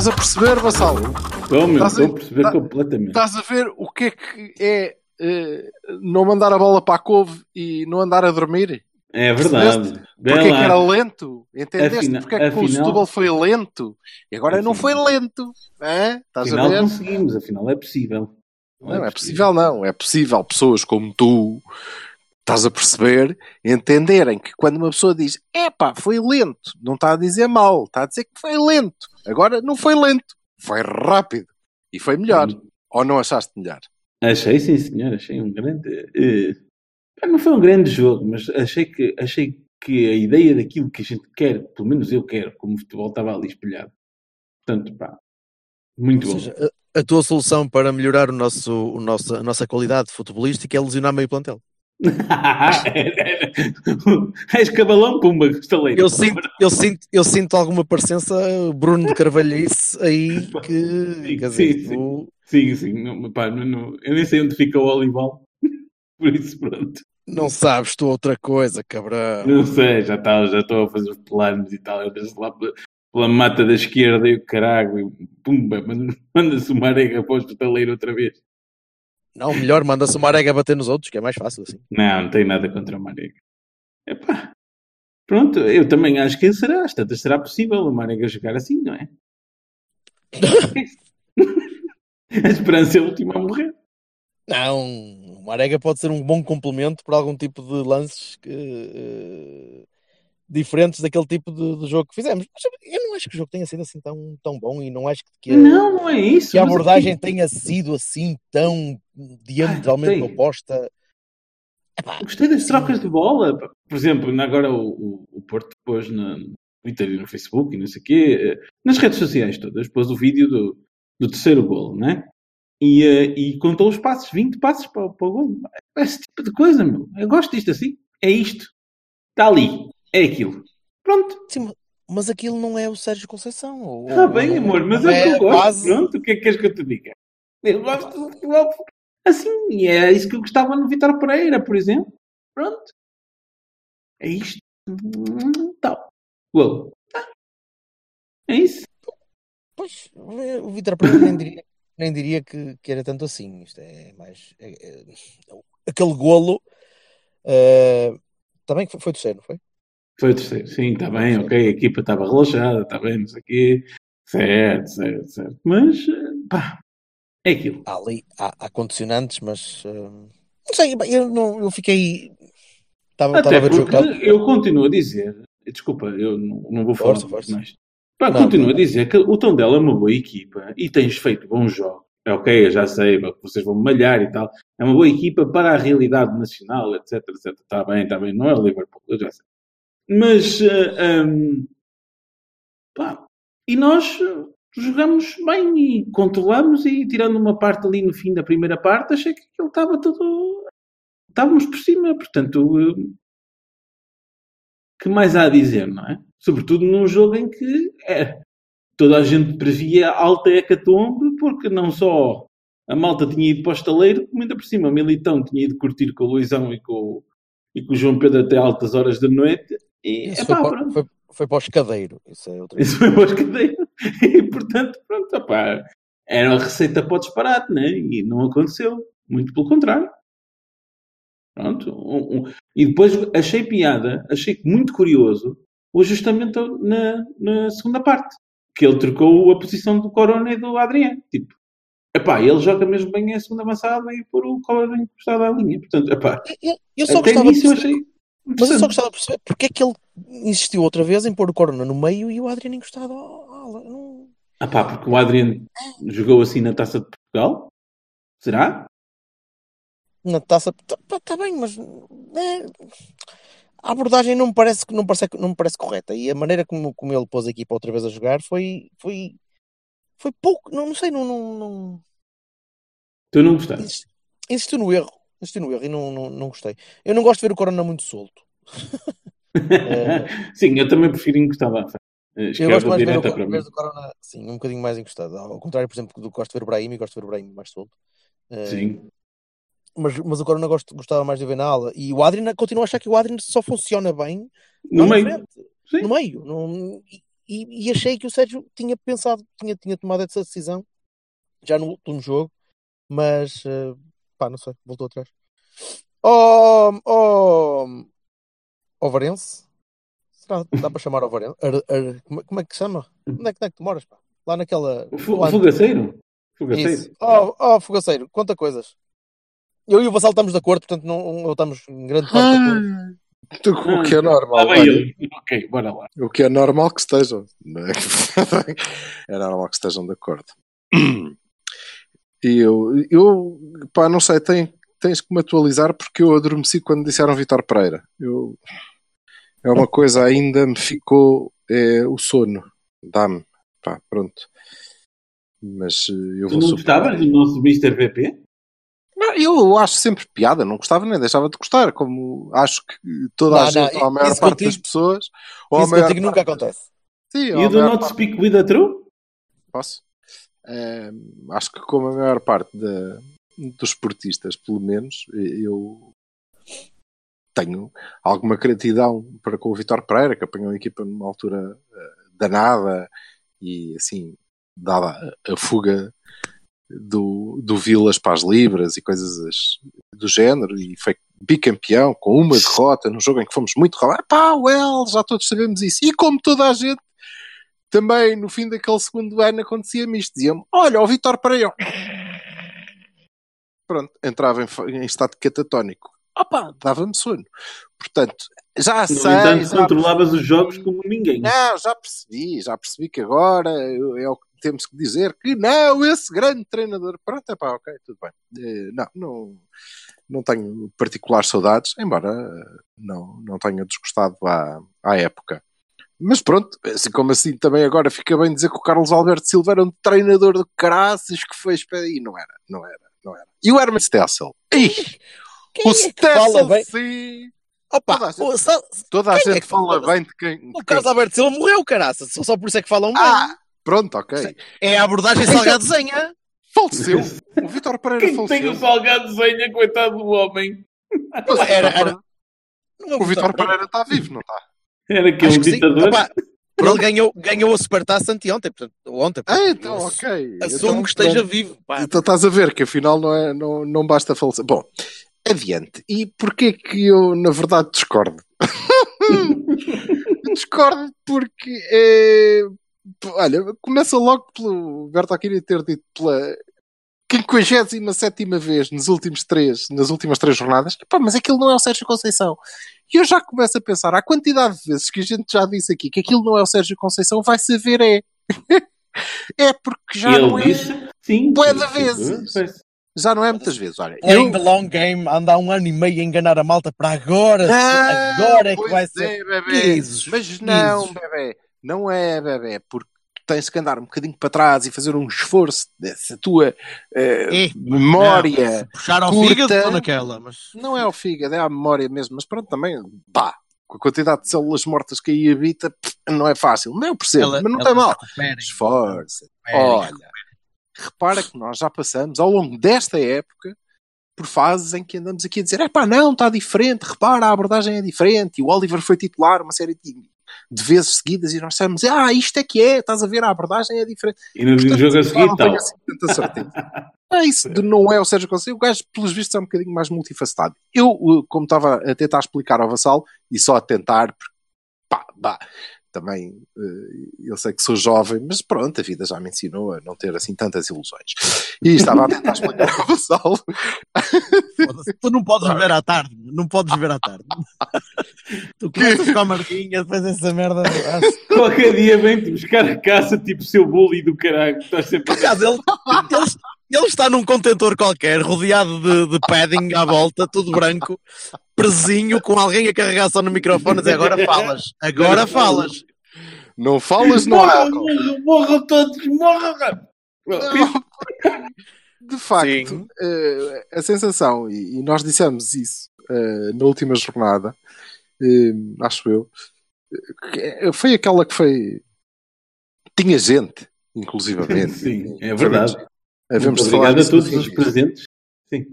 Estás a perceber, Vassalo? Estou, meu, Estás a- estou a perceber tá- completamente. Estás a ver o que é que é eh, não mandar a bola para a couve e não andar a dormir? É verdade. Porque é que era lento? Entendeste? Afina- Porque é que o afinal- Setúbal foi lento? E agora não foi Afinal- lento. É? Estás a Afinal ver? conseguimos, afinal é possível. Não é possível, não. É possível pessoas como tu, estás a perceber, entenderem que quando uma pessoa diz epá, foi lento, não está a dizer mal, está a dizer que foi lento. Agora não foi lento, foi rápido. E foi melhor. Hum. Ou não achaste melhor? Achei, sim, senhor. Achei um grande. pá, não foi um grande jogo, mas achei que, achei que a ideia daquilo que a gente quer, pelo menos eu quero, como o futebol estava ali espelhado. Portanto, pá, muito Ou bom. seja, a, a tua solução para melhorar o nosso, o nosso, a nossa qualidade futebolística é lesionar meio plantel. És cabalão, pumba, estaleiro. Eu sinto, eu, sinto, eu sinto alguma parecença Bruno de Carvalhice aí que. Dizer, sim, sim. tu Sim, sim. Não, pá, não, eu nem sei onde fica o Olival. Por isso, pronto. não sabes tu outra coisa, cabrão. Não sei, já está já estou a fazer os planos e tal. Eu lá pela, pela mata da esquerda e o caralho, e pumba, manda- manda-se uma arega para o estaleiro outra vez. Não, melhor, manda-se uma arega bater nos outros, que é mais fácil assim. Não, não tenho nada contra o Marega. Epá. Pronto, eu também acho que será, às tantas será possível o Marega jogar assim, não é? a esperança é a última a morrer. Não, uma arega pode ser um bom complemento para algum tipo de lances que, eh, diferentes daquele tipo de, de jogo que fizemos. Mas eu não acho que o jogo tenha sido assim tão, tão bom e não acho que, a- Não, não é isso. que a mas abordagem aqui- tenha sido assim tão diametralmente Ah, oposta. Epá, Gostei das trocas de bola. Por exemplo, agora o, o, Porto pôs no Twitter e no Facebook e não sei o quê, eh, nas redes sociais todas, pôs o vídeo do, do terceiro golo, né? E, eh, e contou os passos, 20 passos para, para o golo. É esse tipo de coisa, meu. Eu gosto disto assim. É isto. Está ali. É aquilo. Pronto. sim, ma- mas aquilo não é o Sérgio Conceição. ou- ou- bem, amor, mas é o que eu gosto. quase- Pronto, o que é que queres que eu te diga? Eu gosto do futebol assim. É isso que eu gostava no Vitor Pereira, por exemplo. Pronto. É isto. Tal. Golo. Tá. É isso. Pois, o Vitor Pereira nem diria, nem diria que, que era tanto assim. Isto é mais. é- é- aquele golo eh, também foi, foi terceiro, não foi? Foi o terceiro. Sim, está bem, ok. A equipa estava relaxada, está bem, não sei o quê. Certo, certo, certo. Mas, pá, é aquilo. Há ali há, há condicionantes, mas eh, não sei, eu, não, eu fiquei. Estava estava a ver o jogo. eu continuo a dizer, desculpa, eu não, não vou falar Força, força. mais. Pá, Não, continuo não. a dizer que o Tondela é uma boa equipa e tens feito bons jogos. É ok, eu já sei, vocês vão malhar e tal. É uma boa equipa para a realidade nacional, etc, etc. Está bem, está bem, não é o Liverpool, eu já sei. Mas, eh, hum, pá, e nós eh, jogamos bem e controlamos e tirando uma parte ali no fim da primeira parte, achei que ele estava tudo... Estávamos por cima, portanto... eh, que mais há a dizer, não é? Sobretudo num jogo em que é, toda a gente previa alta hecatombe, porque não só a malta tinha ido para o estaleiro, como ainda por cima o Militão tinha ido curtir com o Luizão e com, e com o João Pedro até altas horas da noite. E, Isso epá, foi, para, pronto, foi, foi para o escadeiro. Isso é outra isso foi para os cadeiros. E portanto, pronto, epá, era a receita para o disparate, né? E não aconteceu. Muito pelo contrário. Pronto. um- um- E depois achei piada, achei muito curioso o ajustamento na, na segunda parte. Que ele trocou a posição do Corona e do Adriano. Tipo, epá, ele joga mesmo bem a segunda avançada e pôr o Corona encostado à linha. Portanto, epá, Eu, eu só até gostava de nisso eu achei. Mas eu só gostava de perceber porque é que ele insistiu outra vez em pôr o Corona no meio e o Adriano encostado ao ala. Não- Ah pá, porque o Adriano jogou assim na taça de Portugal? Será? na taça. Tá, tá bem, mas é, a abordagem não me parece, não parece, não parece correta. E a maneira como, como ele pôs a equipa outra vez a jogar foi, foi, Foi pouco, não, não sei, não, não, não- Tu não gostaste? insisti- insistiu no erro. Insistiu no erro e não, não, não gostei. Eu não gosto de ver o Corona muito solto. Sim, eu também prefiro encostar à frente. Eh, Eu gosto mais de ver o, para mim. o Corona, sim, um bocadinho mais encostado. Ao contrário, por exemplo, do que gosto de ver o Brahim, gosto de ver o Brahim mais solto. Eh, Sim. mas, mas o Corona gosto, gostava mais de ver na ala. E o Adrian continua a achar que o Adrian só funciona bem No meio. no meio. Não- e, e achei que o Sérgio tinha pensado, tinha, tinha tomado essa decisão já no último jogo, mas eh, pá, não sei, voltou atrás. Oh, oh, Ovarense? Será que dá para chamar Ovarense? Ar- ar- como, é- como é que se chama? Onde é que, onde é que tu moras? Pá? Lá naquela. O fu- no Ante- Fugaceiro? Fugaceiro. Isso. Oh, oh, Fogaceiro, conta coisas. Eu e o Vassal estamos de acordo, portanto, não, ou estamos em grande parte de acordo. O que é normal. Ah, olha, ele. Ok, bora lá. o que é normal que estejam. É normal que estejam de acordo. E eu, eu pá, não sei, tem, tens que me atualizar porque eu adormeci quando disseram Vitor Pereira. Eu, é uma coisa ainda me ficou é, o sono. Dá-me. Pá, pronto. Mas eh, eu Tu vou não superar. gostavas do nosso Mr. VP? Não, eu acho sempre piada, não gostava nem deixava de gostar, como acho que toda a Não, gente, não, ou a maior parte contigo- das pessoas, ou a Isso maior contigo nunca parte- acontece. Sim, ou a o do Not parte- Speak With a True? Posso? Acho que como a maior parte dos esportistas, pelo menos, eu tenho alguma gratidão para com o Vitor Pereira, que apanhou a equipa numa altura eh, danada e assim, dada a- a fuga do, do Vilas para as Libras e coisas do género, e foi bicampeão com uma derrota num jogo em que fomos muito roubados. Pá, well, já todos sabemos isso. E como toda a gente, também no fim daquele segundo ano acontecia-me isto. Diziam-me: Olha, o Vitor Pereira. Pronto, entrava em, em estado catatónico. Opa, dava-me sono. Portanto, já No sei. entanto, já controlavas os jogos como ninguém. não, já percebi, já percebi que agora é o que temos que dizer que não, esse grande treinador. Pronto, é pá, ok, tudo bem. Eh, não, não, não tenho particulares saudades, embora não, não tenha desgostado à, à época. Mas pronto, assim como assim também agora fica bem dizer que o Carlos Alberto Silva era um treinador de caraças que para aí. Não era, não era, não era. E o Herman Stessel? Ih, Quem o é Stessel, bem? sim. Opa, Toda a gente- o, Toda a é gente que fala fala? bem de quem. o quem- Carlos Alberto Silva morreu, caraça. Só, só por isso é que falam bem. Ah, pronto, ok. É a abordagem salgadesenha. Faleceu. O Vitor Pereira Quem tem faleceu. o salgado desenha, coitado do homem. Mas o Era- era- é O Vitor Pereira está vivo, não está? Era que Acho um que ditador. Opa, ele ganhou, ganhou a Supertaça anteontem, portanto, ontem. Ah, então, eu ok. Assumo Então, que esteja pronto. vivo. pá. Então estás a ver que afinal não, é, não, não basta falecer. Bom, adiante. E porquê que eu, na verdade, discordo? discordo porque, é, olha, começa logo pelo Berto Aquino ter dito pela 57 vez nos últimos três, nas últimas três jornadas, Epá, mas aquilo não é o Sérgio Conceição. E eu já começo a pensar, a quantidade de vezes que a gente já disse aqui que aquilo não é o Sérgio Conceição, vai saber é. é porque já ele não é. disse, sim. Bué de vezes. sim. Já não é muitas vezes. Olha, Playing the long game, anda há um ano e meio a enganar a malta para agora. Não, agora é que vai ser. é, bebê. Jesus, Mas não, Jesus. bebê. Não é, bebê. Porque tens que andar um bocadinho para trás e fazer um esforço dessa tua eh, É, memória. Puxar ao Curta. fígado, naquela. Mas... Não é ao fígado, é à memória mesmo. Mas pronto, também, pá, com a quantidade de células mortas que aí habita, não é fácil. Não eu percebo, Ela- mas não tem mal. Esforça. Olha, repara que nós já passamos ao longo desta época por fases em que andamos aqui a dizer: é pá, não, está diferente, repara, a abordagem é diferente. E o Oliver foi titular uma série de, de vezes seguidas e nós dissemos: ah, isto é que é, estás a ver, a abordagem é diferente. E no Portanto, jogo a não seguir, tenho tal. assim tanta certeza. É isso de não é o Sérgio Conceição. O gajo, pelos vistos, é um bocadinho mais multifacetado. Eu, uh, como estava a tentar explicar ao Vassal, e só a tentar, porque, pá, pá, também uh, eu sei que sou jovem, mas pronto, a vida já me ensinou a não ter assim tantas ilusões. E estava a tentar explicar ao. Foda-se, Tu não podes ver à tarde, não podes ver à tarde. tu começas com a marquinha, depois essa merda. Qualquer dia vem-te buscar a casa, tipo seu bully do caralho. Estás sempre Por acaso, ele, ele, ele está num contentor qualquer, rodeado de, de padding à volta, tudo branco, presinho, com alguém a carregar só no microfone e dizer agora falas, agora falas. Não falas, não há. Morram, morram, morram todos, morram. De facto, eh, a sensação, e, e nós dissemos isso eh, na última jornada, eh, acho eu, que foi aquela que foi. Tinha gente, inclusivamente. Sim, é verdade. Havemos Muito de falar obrigado a todos os presentes.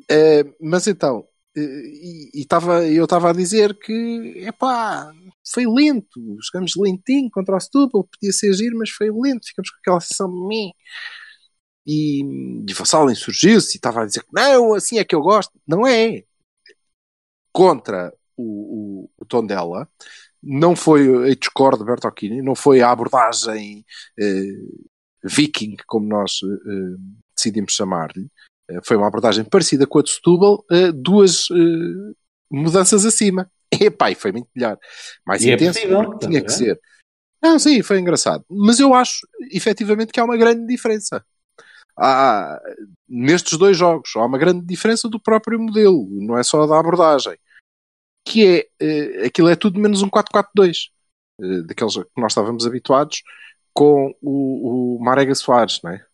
Eh, mas então, eh, e, e tava, eu estava a dizer que, epá, foi lento, jogamos lentinho contra o Setúbal, podia ser giro, mas foi lento, ficamos com aquela sensação de mim. E, e Vassal insurgiu-se e estava a dizer que não, assim é que eu gosto. Não é. Contra o, o, o tom dela, não foi a discord de Bertocchini, não foi a abordagem eh, viking, como nós eh, decidimos chamar-lhe, eh, foi uma abordagem parecida com a de Setúbal, eh, duas eh, mudanças acima. Epá, e foi muito melhor. Mais E é intenso, possível, porque tinha que ser. Não, sim, foi engraçado. Mas eu acho, efetivamente, que há uma grande diferença. Há, nestes dois jogos, há uma grande diferença do próprio modelo, não é só da abordagem. Que é, aquilo é tudo menos um 4-4-2, eh, daqueles que nós estávamos habituados, com o, o Marega Soares, não é?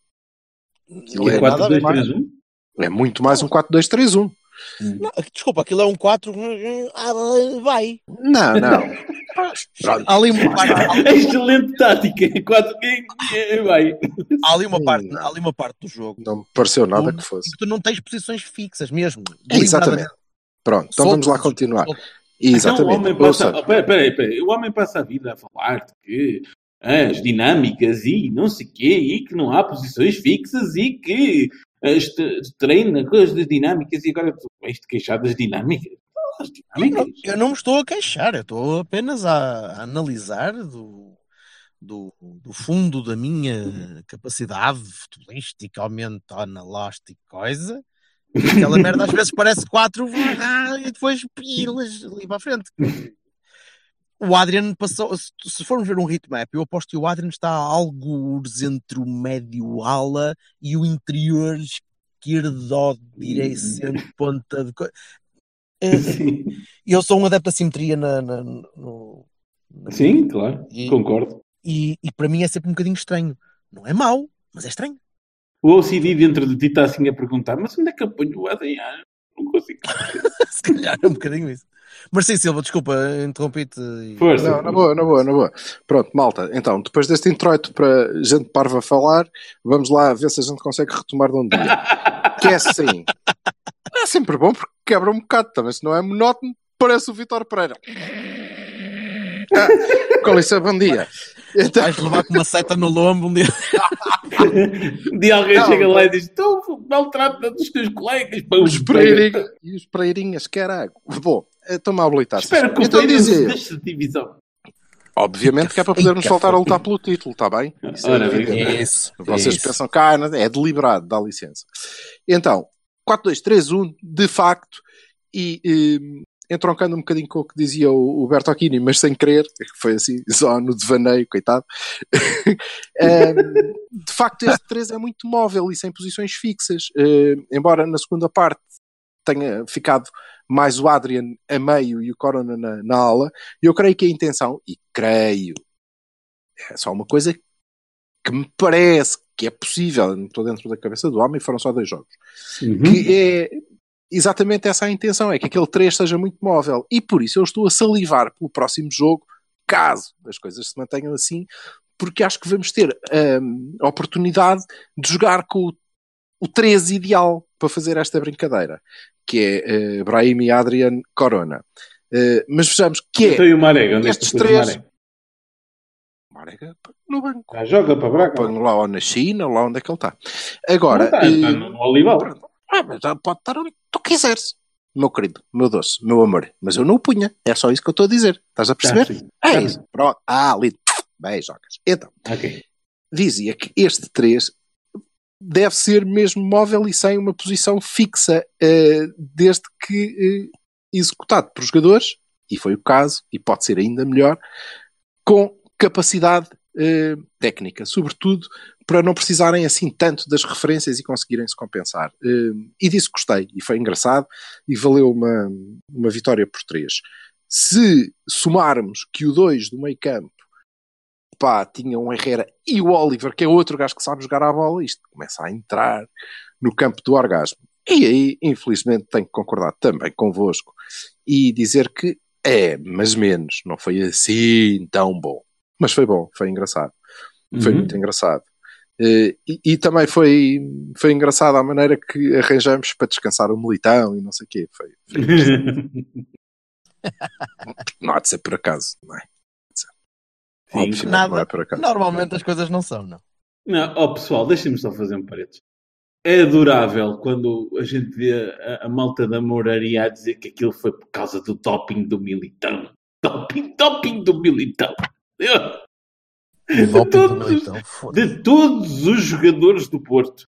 Não é é Quatro, nada a dois, ver. três, um? É muito mais um 4-2-3-1. Não, desculpa, aquilo é um 4. Ah, vai. Não, não. Há ali uma parte, ali- Excelente tática. Quatro, é, vai. há ali uma Hum. parte, há ali uma parte do jogo Não me pareceu nada Hum. que fosse. tu não tens posições fixas mesmo. Exatamente. Pronto, então vamos lá continuar. Soltas. Então, o Exatamente. homem passa, seja, oh, pera, pera, aí, pera aí. o homem passa a vida a falar de que as dinâmicas e não sei quê, e que não há posições fixas e que ah, este- treina coisas das dinâmicas e agora tu vais te queixar das dinâmicas. As Eu não, eu não me estou a queixar, eu estou apenas a, a analisar do, do, do fundo da minha capacidade futuristicamente analógica e coisa. Aquela merda às vezes parece quatro e depois pilas ali para a frente. O Adrian passou, se, formos ver um hitmap, eu aposto que o Adrian está a algures entre o médio ala e o interior esquerdo direito, centro, ponta de coisa. E eu sou um adepto da simetria na, na- no- na- Sim, claro, E- concordo. e, e para mim é sempre um bocadinho estranho. Não é mau, mas é estranho. O OCD dentro de ti está assim a perguntar, mas onde é que eu ponho o Adriano? Não consigo. Se calhar é um bocadinho isso. Mas sim, Silva, desculpa, interrompi-te. e- Força. Não, na boa, na boa, na boa. Pronto, malta. Então, depois deste introito para gente parva falar, vamos lá ver se a gente consegue retomar de um dia. que é assim. É sempre bom porque quebra um bocado também. Se não é monótono, parece o Vitor Pereira. Ah, com licença, bom dia. Então, Vais levar com uma seta no lombo um dia. Um dia alguém Não, chega não. lá e diz: Tu maltrata dos teus colegas. Pá, os Pereirinhas e os Pereirinhas, caralho. Bom, estou-me a habilitar. Espero que o então Pereira dizia, deixe de divisão. obviamente que é para podermos voltar a lutar pelo título, está bem? Isso é Ora, evidente. bem. Isso. Vocês isso. pensam que ah, é deliberado, dá licença. Então, 4-2-3-1, de facto, e eh, entroncando um bocadinho com o que dizia o, o Bertocchini, mas sem querer, que foi assim, só no devaneio, coitado. Eh, de facto, este 3 é muito móvel e sem posições fixas. Eh, embora na segunda parte tenha ficado mais o Adrian a meio e o Corona na, na ala, eu creio que a intenção, e creio, é só uma coisa que me parece que é possível, não estou dentro da cabeça do homem, foram só dois jogos, Uhum. que é exatamente essa a intenção, é que aquele 3 seja muito móvel, e por isso eu estou a salivar pelo próximo jogo, caso as coisas se mantenham assim, porque acho que vamos ter hum, a oportunidade de jogar com o, o 3 ideal para fazer esta brincadeira, que é uh, Brahim e Adrian Corona. Uh, mas vejamos que é Então e o Marega? Onde é que estes pões o três- Marega? No banco. Já joga para Braga? Põe lá ou na China, lá onde é que ele está. Agora, Não está, está eh, no, no Olival. Ah, mas pode estar onde tu quiseres. Meu querido, meu doce, meu amor. Mas eu não o punha. É só isso que eu estou a dizer. Estás a perceber? Ah, é isso. Pronto. Ah, lindo. Bem, jogas. Então, Ok. dizia que este 3 deve ser mesmo móvel e sem uma posição fixa, eh, desde que eh, executado por jogadores, e foi o caso, e pode ser ainda melhor, com capacidade eh, técnica, sobretudo para não precisarem assim tanto das referências e conseguirem se compensar. Eh, e disso gostei, e foi engraçado, e valeu uma, uma vitória por três. Se somarmos que o 2 do meio campo pá, tinha um Herrera e o Oliver, que é outro gajo que sabe jogar a bola, isto começa a entrar no campo do orgasmo. E aí, infelizmente, tenho que concordar também convosco e dizer que é, mas menos, não foi assim tão bom. Mas foi bom, foi engraçado. Foi Uhum. muito engraçado. Eh, e, e também foi, foi engraçado a maneira que arranjamos para descansar o militão e não sei o quê. Foi, foi não há de ser por acaso, não é? Sim, nada. é. Normalmente as coisas não são, não. Não, ó pessoal, deixem-me só fazer um parênteses. É adorável quando a gente vê a, a malta da moraria a dizer que aquilo foi por causa do doping do militão. Doping, doping do militão. Eu- doping todos do os- Militão, de todos os jogadores do Porto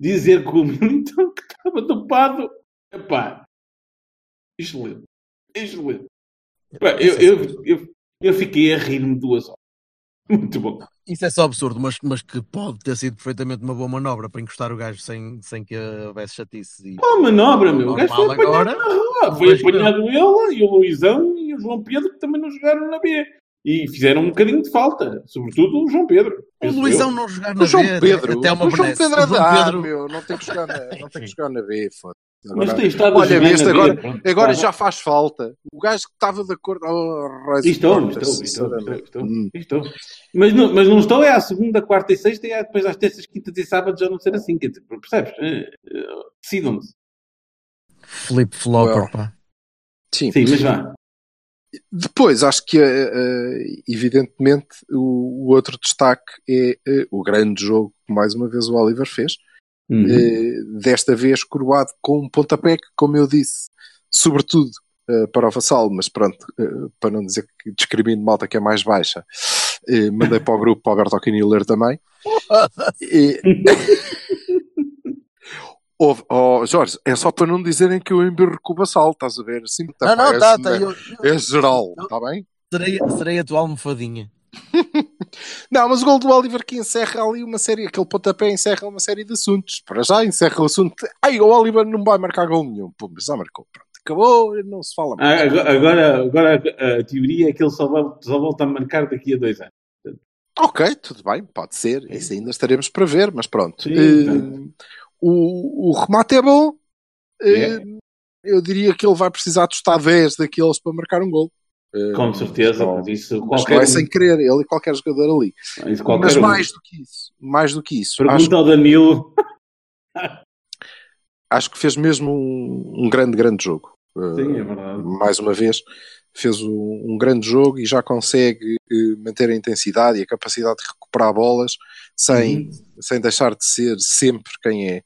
dizer que o Militão que estava dopado. Epá, excelente. Excelente. Epá, eu, eu, eu, eu fiquei a rir-me duas horas. Muito bom. Isso é só absurdo, mas, mas que pode ter sido perfeitamente uma boa manobra para encostar o gajo sem, sem que houvesse chatice. E... Oh, manobra, meu. O gajo foi apanhado agora. na rua. Foi apanhado ele e o Luizão e o João Pedro que também não jogaram na B. E fizeram um bocadinho de falta. Sobretudo o João Pedro. O Luizão eu. não jogar na O João B, Pedro, até uma o João. Pedro é O João da A, Pedro- meu, não tem que jogar na, não tem que jogar na B, foda Agora, estado a olha, B, agora, pronto. agora Tá já faz falta. O gajo que estava de acordo. Oh, Estou, estou, estou, estou, estou, Hum. estou. Mas não, mas não estou é à segunda, quarta e sexta e é depois às terças, quintas e sábados já não ser assim. Quer dizer, percebes? Eh, eh, Decidam-se. Flip flopper, Well. pá. Sim. Sim, mas vá. Depois, acho que, eh, evidentemente, o, outro destaque é o grande jogo que, mais uma vez, o Oliver fez. Uhum. Eh, desta vez coroado com um pontapé que, como eu disse, sobretudo eh, para o Vassal, mas pronto, eh, para não dizer que discrimino malta que é mais baixa, mandei para o grupo para o Alberto Alquini ler também. E... Oh, Jorge, é só para não dizerem que eu embirro com o Vassal, estás a ver? Assim, Não, não, é, tá, tá. Eu, eu é geral, está bem? serei, serei a tua almofadinha. Não, mas o gol do Oliver que encerra ali uma série, aquele pontapé encerra uma série de assuntos. Para já encerra o assunto. Ai, o Oliver não vai marcar gol nenhum. Pum, já marcou. Pronto, acabou, não se fala mais. Ah, agora, agora, a teoria é que ele só, vai- só volta a marcar daqui a dois anos. Ok, tudo bem, pode ser. Isso ainda estaremos para ver, mas pronto. Sim, Eh, o, o remate é bom. É. Eu diria que ele vai precisar de estar 10 daqueles para marcar um gol. Eh, Com certeza, mas isso mas qualquer não é sem querer, ele e qualquer jogador ali. isso qualquer Mas um. mais do que isso, mais do que isso. Pergunta Acho, ao Danilo. acho que fez mesmo um, um grande, grande jogo. Eh, Sim, é verdade. mais uma vez, fez um, um grande jogo e já consegue eh, manter a intensidade e a capacidade de recuperar bolas sem, Uhum. sem deixar de ser sempre quem é.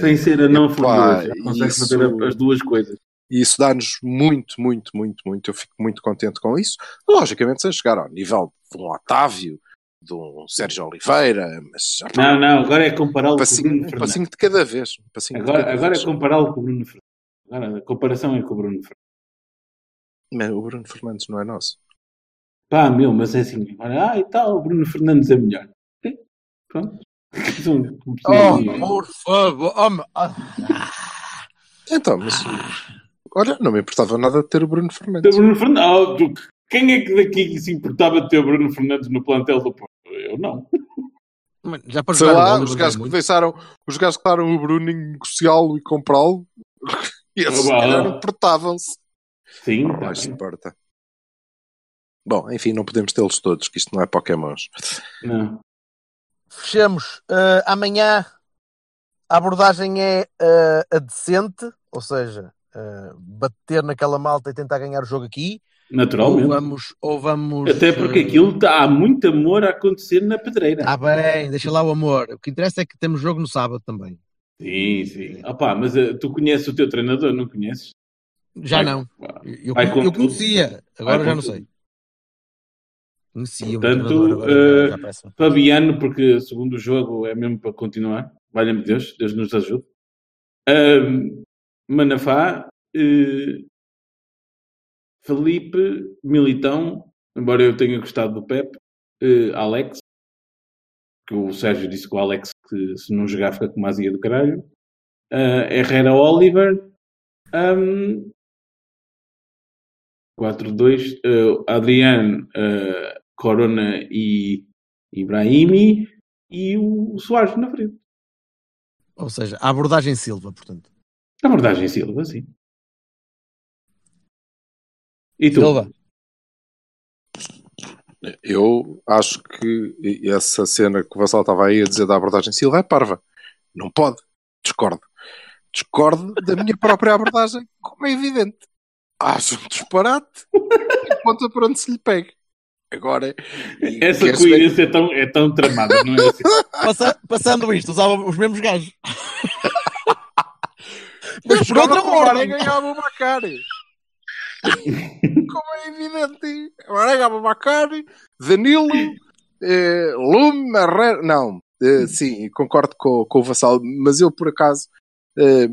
Sem ser a não furiosa. Consegue fazer as duas coisas. E isso dá-nos muito, muito, muito, muito. Eu fico muito contente com isso. Logicamente, sem chegar ao nível de um Otávio, de um Sérgio Oliveira, mas já Não, não, agora é compará-lo com o Bruno Fernandes. passinho de cada vez. Passinho Agora, cada agora é vez. compará-lo com o Bruno Fernandes. Agora a comparação é com o Bruno Fernandes. Mas o Bruno Fernandes não é nosso. Pá, meu, mas é assim. Agora, ah, e tal, o Bruno Fernandes é melhor. Pronto. Oh, por favor. Oh, ah. Então, mas olha, não me importava nada de ter o Bruno Fernandes. Bruno Fernandes. Tu- quem é que daqui se importava de ter o Bruno Fernandes no plantel do Porto? Eu não. Mano, Já para Sei lá, o os gajos que deixaram, os gajos que daram o Bruno em negociá-lo e comprá-lo, e esses se Ah, ah. importavam-se. Sim, tá Mais se bem. importa. Bom, enfim, não podemos tê-los todos, que isto não é Pokémons. Não. Fechamos. eh, amanhã a abordagem é eh, a decente, ou seja, eh, bater naquela malta e tentar ganhar o jogo aqui. Ou Naturalmente. vamos, ou vamos. Até porque eh, aquilo tá, há muito amor a acontecer na pedreira. Ah, bem, deixa lá o amor. O que interessa é que temos jogo no sábado também. Sim, sim. Opá, mas eh, tu conheces o teu treinador, não conheces? Já Vai- não. Pá. Eu, Vai eu tudo. conhecia, agora Vai já não tudo. sei. Conhecia o Portanto, peço. Fabiano, porque segundo o jogo é mesmo para continuar. Valha-me Deus, Deus nos ajude. Manafá, eh, Felipe, Militão, embora eu tenha gostado do Pep, eh, Alex, que o Sérgio disse que o Alex, que se não jogar, fica com uma azia do caralho. Ah, Herrera Oliver. Um, 4-2. eh, Adriano, eh, Corona e Ibrahimi e o Soares na frente. Ou seja, a abordagem Silva, portanto. A abordagem Silva, sim. E tu? Silva. Eu acho que essa cena que o Vassal estava aí a dizer da abordagem Silva é parva. Não pode. Discordo. Discordo da minha própria abordagem, como é evidente. Acho um disparate e conta por onde se lhe pega. Agora, Essa coerência é tão, é tão tramada, não é assim? Passa- passando isto, usava os mesmos gajos. Mas por outra ordem. ganhava o Macari. Como é evidente. O Maré ganhava o Macari, Danilo, eh, Lume, Herrera. Não, eh, sim, concordo com, com o Vassal, mas eu por acaso eh,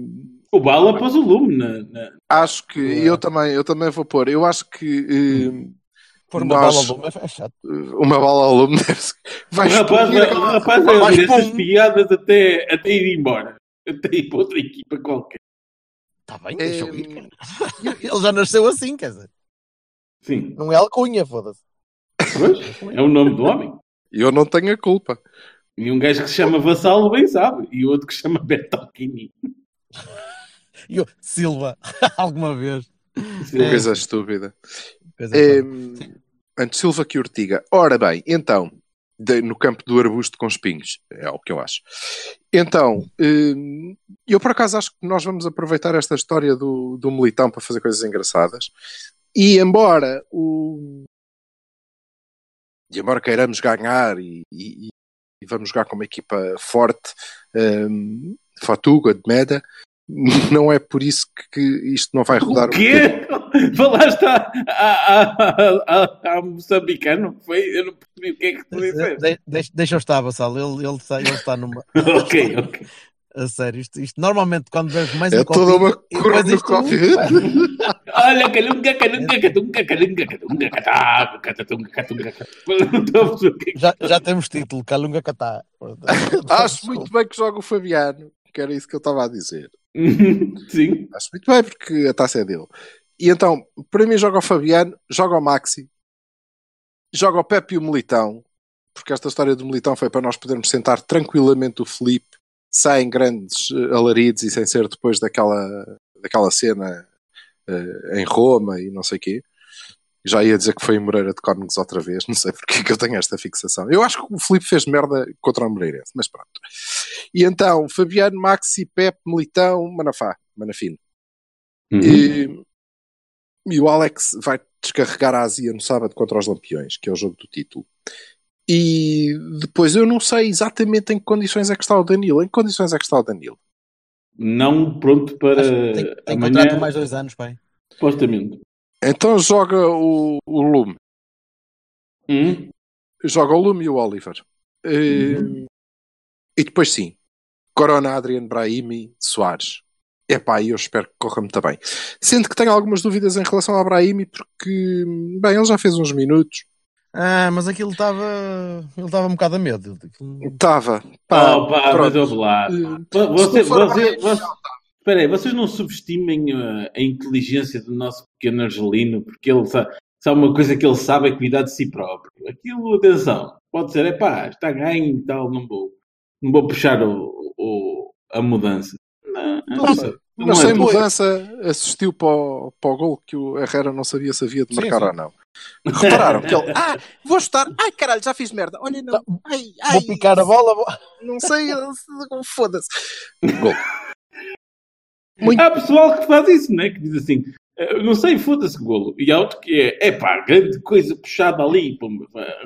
O Bala pôs o lume na. na- acho que eu também, eu também vou pôr. Eu acho que eh, Pôr uma nós- bola lume é chato. uma bala ao lume vai rapaz, rapaz vai Vai ouvir essas piadas até, até ir embora. Até ir para outra equipa qualquer. Está bem, deixa eu ir. Eh. Ele já nasceu assim, quer dizer. Sim. Não é alcunha, foda-se. Pois, é o nome do homem. Eu não tenho a culpa. E um gajo que se chama Vassalo bem sabe. E outro que se chama Bertolini. E eu, Silva, alguma vez. Sim. Coisa estúpida. Coisa toda. antes Silva que Ortiga. Ora bem, então, de- no campo do arbusto com espinhos, é o que eu acho. Então, hum, eu por acaso acho que nós vamos aproveitar esta história do, do Militão para fazer coisas engraçadas. E embora o. E embora queiramos ganhar e, e- e vamos jogar com uma equipa forte, hum, Fatuga, de Meda, não é por isso que, que isto não vai rodar O quê? Falaste a, a, a, a, a moçambicano? Foi? Eu não percebi o que é que tu disseste. De- deixa, deixa eu estar, Vassal. Ele, ele, está, ele está numa. ok, ok. A sério, isto, isto normalmente quando vês mais É um toda uma e depois cornucópia. isto- Olha, calunga, calunga, calunga, calunga, calunga, catá, catunga. Não estou a perceber o que é já, já temos título, Calunga Catá. Acho muito bem que joga o Fabiano, que era isso que eu estava a dizer. Sim. Acho muito bem porque a taça é dele. E então, para mim, joga o Fabiano, joga o Maxi, joga o Pepe e o Militão, porque esta história do Militão foi para nós podermos sentar tranquilamente o Felipe, sem grandes eh, alaridos e sem ser depois daquela, daquela cena eh, em Roma e não sei o quê. Já ia dizer que foi em Moreira de Cónegos outra vez, não sei porque que eu tenho esta fixação. Eu acho que o Felipe fez merda contra o Moreirense, mas pronto. E então, Fabiano, Maxi, Pepe, Militão, Manafá, Manafino. Uhum. E, e o Alex vai descarregar a Ásia no sábado contra os Lampiões, que é o jogo do título. E depois eu não sei exatamente em que condições é que está o Danilo. Em que condições é que está o Danilo? Não pronto para tem, tem amanhã, contrato mais dois anos, pai. supostamente. Então joga o, o Lume. Hum? Joga o Lume e o Oliver. E, e depois sim. Corona, Adriano, Brahimi, Soares. Epá, e eu espero que corra muito bem. Sendo que tenho algumas dúvidas em relação ao Brahimi, porque, bem, ele já fez uns minutos. Ah, mas aquilo estava. Ele estava um bocado a medo. Estava. Pá, oh, pá, pronto. mas ouve lá. Eh. Você, você, você, espera aí, vocês não subestimem uh, a inteligência do nosso pequeno Argelino, porque ele sabe, sabe uma coisa que ele sabe é cuidar de si próprio. Aquilo, atenção, pode ser, é pá, está ganho e tal, não vou, não vou puxar o, o- a mudança. Não, não sei. Não Mas é sem mudança assistiu para o, para o gol que o Herrera não sabia se havia de Sim, marcar sim. ou não. Repararam que ele, ah, vou chutar, ai caralho, já fiz merda, olha não, ai, ai, Vou picar a bola. vou- não sei, foda-se. Gol. Muito- Há pessoal que faz isso, né? Que diz assim, "Eh, não sei, foda-se golo. E há outro que é, é pá, grande coisa puxada ali,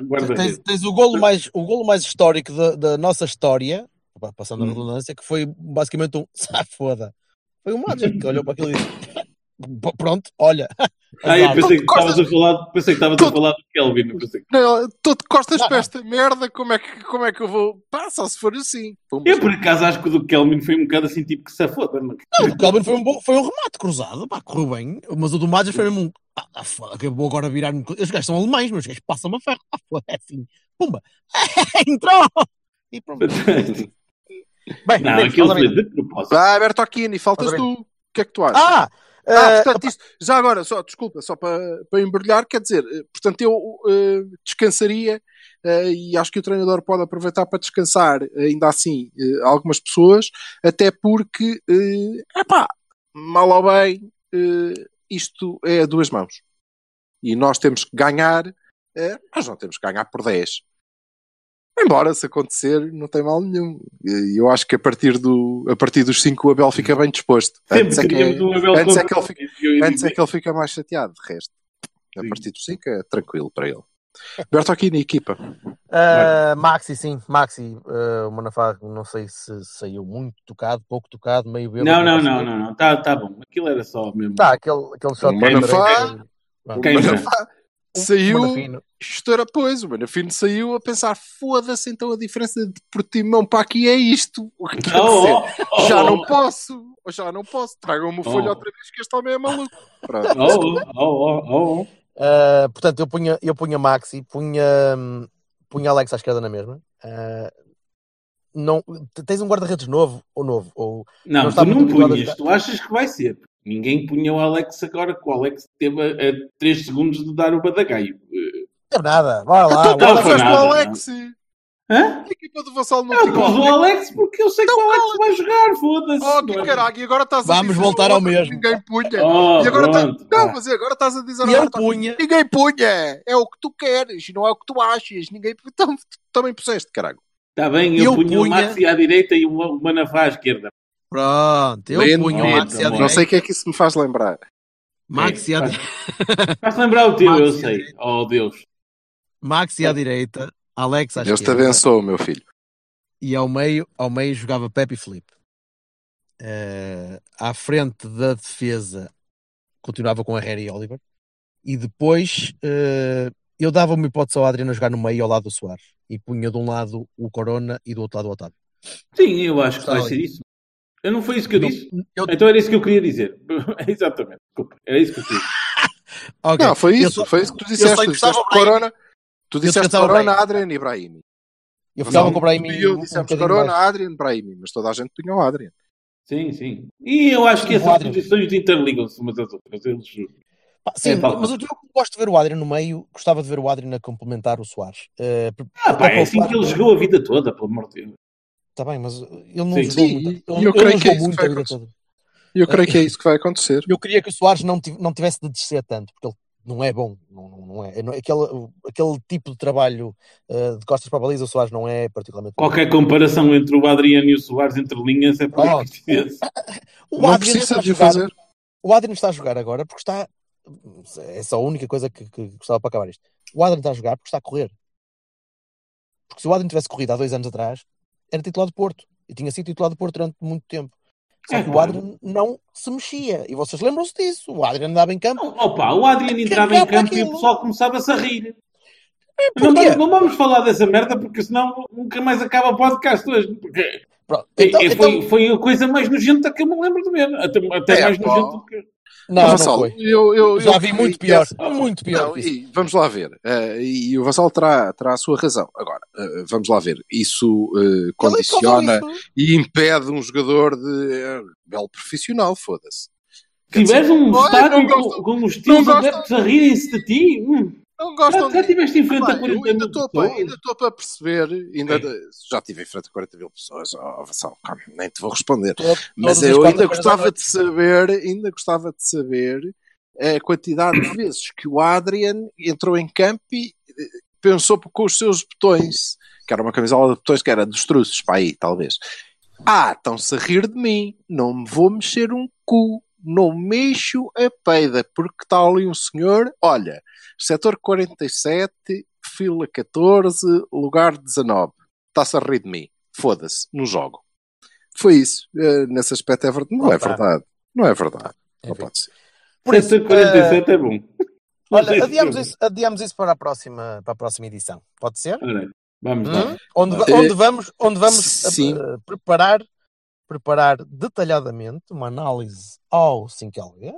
guarda Tens, tens o, golo mais, o golo mais histórico da, da nossa história, passando a Hum. redundância, que foi basicamente um sai foda. Foi o Magic que olhou para aquilo e disse: "P- Pronto, olha. Ah, eu azar." pensei que Costas- estavas a falar, pensei que estavas a falar do Kelvin. Não, Estou de costas para não. esta merda, como é, que, como é que eu vou? Pá, só se for assim. Eu por acaso acho que o do Kelvin foi um bocado assim, tipo que se foda. Não? Não, o do Calvin foi um, bom- foi um remate cruzado, pá, correu bem, mas o do Magic foi mesmo um. Ah, ah, foda, que eu vou agora virar-me. Os gajos são alemães, mas os gajos passam uma ferro. Ah, foda, é assim. Pumba! Entrou! E pronto. Bem, Não, aquilo foi de propósito. Vai, Bertocchini, faltas tu. O que é que tu achas? Ah! Ah, Eh, portanto, isto, já agora, só, desculpa, só para, para embrulhar, quer dizer, eh, portanto, eu eh, descansaria eh, e acho que o treinador pode aproveitar para descansar, ainda assim, eh, algumas pessoas, até porque, é epá, mal ou bem, isto é a duas mãos. E nós temos que ganhar, mas não temos que ganhar por 10. Embora, se acontecer, não tem mal nenhum. E Eu acho que a partir, do, a partir dos 5 o Abel fica bem disposto. Sempre Antes é que, um Abel antes é que ele fica, antes é que ele fica mais chateado, de resto. A Sim. partir dos 5 é tranquilo para ele. Bertolini, equipa. Uh, Maxi, sim, Maxi. Uh, o Manafá, não sei se saiu muito tocado, pouco tocado, meio bêbado. Não, não, não, não, não. Tá, tá bom. Aquilo era só mesmo. Tá, aquele, aquele shot O Manafá- O Quem Manafá saiu, Manafino. estoura, pois, o Manafino saiu a pensar, foda-se, então a diferença de Portimão para aqui é isto. O que quer Oh, dizer? oh, oh, já oh, não posso, ou já não posso, tragam-me o folha Oh. outra vez que este homem é maluco. Pronto. Oh, oh, oh, oh, oh. Uh, portanto, eu punha, eu punha Maxi, punha, punha Alex à esquerda na mesma. Uh, não, tens um guarda-redes novo ou novo? Ou, Não, Não tu não punhas, tu achas que vai ser. Ninguém punha o Alex agora, que o Alex teve a, 3 segundos de dar o badagaio. Não é nada, bora lá. Então, bora não foi com o nada, Alex. Hã? A equipa do Vassal não Eu pus o Alex porque eu sei que o Alex vai jogar, foda-se. Oh, que caralho, e agora estás a Vamos dizer voltar ao mesmo. Ninguém punha. Oh, e agora tá-. Não, mas agora estás a dizer eu outra- punha. Ninguém punha. É o que tu queres, não é o que tu achas. Ninguém então, tu também puseste, caralho. Está bem, eu, Eu punha, o Maxi à direita e o Manafá à esquerda. Pronto, eu Lento, punha o lento, Maxi à amor. Não direita. sei o que é que isso me faz lembrar. Maxi à, É, Faz lembrar o teu, eu sei. direita. Oh, Deus. Maxi à direita, Alex à Deus te esquerda. abençoe, meu filho. e ao meio, ao meio jogava Pepe e Felipe. Eh, à frente da defesa continuava com a Harry e Oliver. E depois eh, eu dava uma hipótese ao Adriano a jogar no meio ao lado do Soares. E punha de um lado o Corona e do outro lado o Otávio. Sim, eu acho que vai ser isso. Eu não foi isso que eu Não- disse. eu- Então era isso que eu queria dizer. Exatamente. Desculpa. Era isso que eu queria dizer. ok. Não, foi isso. só- Foi isso que tu eu disseste. só Tu disseste Brahim. Corona. Tu disseste Corona, Brahim. Adrian e Brahimi. Eu ficava Não, com o Brahim e eu um dissemos bocadinho Corona, mais. Adrian, Brahimi. Mas toda a gente punha o Adrian. Sim, sim. E eu acho que essas posições interligam-se umas às outras. Eles... Sim, É, mas eu, eu gosto de ver o Adriano no meio, gostava de ver o Adriano a complementar o Soares. Por- Ah, pá, é assim que ele jogou a vida toda, pelo amor de Deus. Está bem, mas ele não Sim. muito. e Ele, eu creio que é isso vai a acontecer. toda. E eu creio que é isso que vai acontecer. Eu queria que o Soares não, não tivesse de descer tanto, porque ele não é bom. Não, não- é. É Aquele, aquele tipo de trabalho eh, de costas para a baliza, o Soares não é particularmente bom. Qualquer comparação entre o Adriano e o Soares entre linhas é por Oh. O Não Adriano precisa está a de o jogar- fazer. O Adriano está a jogar agora porque está. É só a única coisa que, que gostava para acabar isto. O Adriano está a jogar porque está a correr. Porque se o Adriano tivesse corrido há dois anos atrás, era titular do Porto. E tinha sido titular do Porto durante muito tempo. Só É, que o claro. Adriano não se mexia. E vocês lembram-se disso. O Adriano andava em campo. Não, Opa, o Adriano entrava em para campo e o aquilo. pessoal começava-se a rir. Porquê? Não vamos, não vamos falar dessa merda porque senão nunca mais acaba o podcast hoje. Porque Pronto. é- Então, é- então- foi, foi a coisa mais nojenta que eu me lembro de ver. Até, até É, mais nojenta do que. Não, não Vassal, foi. eu, eu, Já eu vi muito pior. essa- Muito pior Não, e vamos lá ver. eh, e o Vassal terá, terá a sua razão. Agora, eh, vamos lá ver. Isso Ele condiciona e impede um jogador de. belo profissional, foda-se. Se tiveres um estádio não com, com os não tios adeptos a rirem-se de ti, hum, Não gostam já em frente a eu 40 ainda mil estou para, ainda estou para perceber, ainda É. já estive em frente a 40 mil pessoas, oh, Vassal, calma, nem te vou responder. Todo- Mas eu ainda gostava de saber, ainda gostava de saber a quantidade de vezes que o Adrian entrou em campo e eh, pensou com os seus botões, que era uma camisola de botões que era dos truços, para aí, talvez. Ah, estão-se a rir de mim, não me vou mexer um cu, não mexo a peida, porque está ali um senhor, olha, setor 47, fila 14, lugar 19, está-se a rir de mim, foda-se, não jogo. Foi isso, Eh, nesse aspecto é verdade, não é verdade, não é verdade, não pode ser. Por isso, Setor 47 é bom. Sei Olha, adiamos isso, adiamos isso para, a próxima, para a próxima edição. Pode ser? Vamos Hum? lá. Onde, va- Eh, onde vamos, onde vamos sim. eh, preparar, preparar detalhadamente uma análise ao 5LB.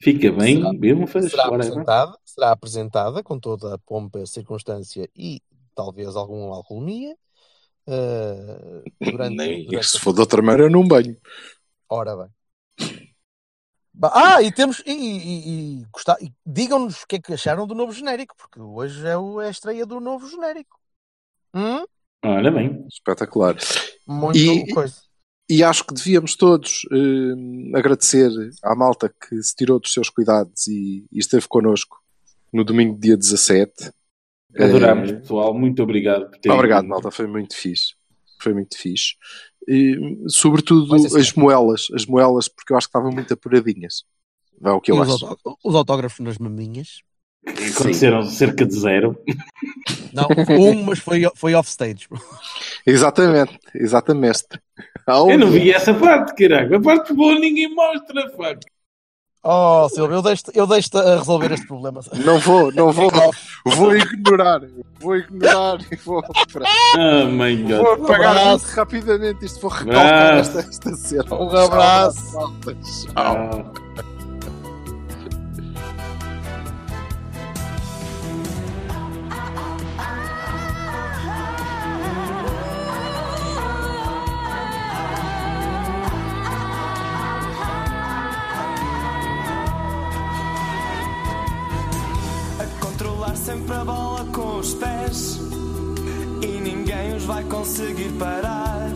Fica bem, Será- mesmo fazer Será whatever. apresentada, será apresentada com toda a pompa, circunstância e talvez alguma alcoolemia. eh, durante, Nem, durante se for de outra maneira, eu não banho. Ora bem. Ah, e temos. E, e- e e digam-nos o que é que acharam do novo genérico, porque hoje é, o- é a estreia do novo genérico. Hum? Olha bem. Espetacular. Muito E- coisa. E acho que devíamos todos eh, agradecer à malta que se tirou dos seus cuidados e, e esteve connosco no domingo, dia 17. Adoramos, Eh, pessoal. Muito obrigado por terem Obrigado, vindo. malta. Foi muito fixe. Foi muito fixe. E, sobretudo ser as moelas. As moelas, porque eu acho que estavam muito apuradinhas. É o que eu E os, acho. os autógrafos nas maminhas. Aconteceram cerca de zero. Não, um, mas foi, foi offstage. Exatamente, exatamente. Há um- Eu não vi essa parte, caralho. A parte boa ninguém mostra, fuck. Oh, Silvio, eu deixo-te eu deixo a resolver este problema. Não vou, não vou. Vou ignorar. Vou ignorar e vou, Ah, my vou God. apagar abraço. muito rapidamente isto. Vou recalcar esta, esta cena. Um abraço. Tchau, malta. Tchau. Sempre a bola com os pés e ninguém os vai conseguir parar.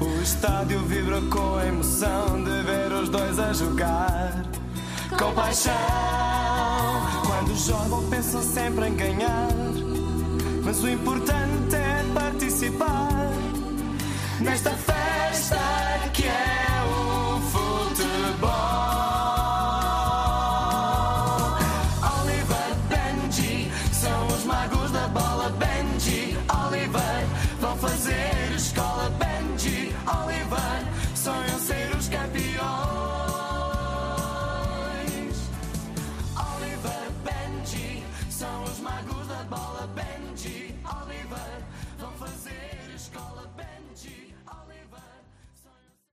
O estádio vibra com a emoção de ver os dois a jogar. Com paixão, quando jogam pensam sempre em ganhar. Mas o importante é participar nesta Oliver.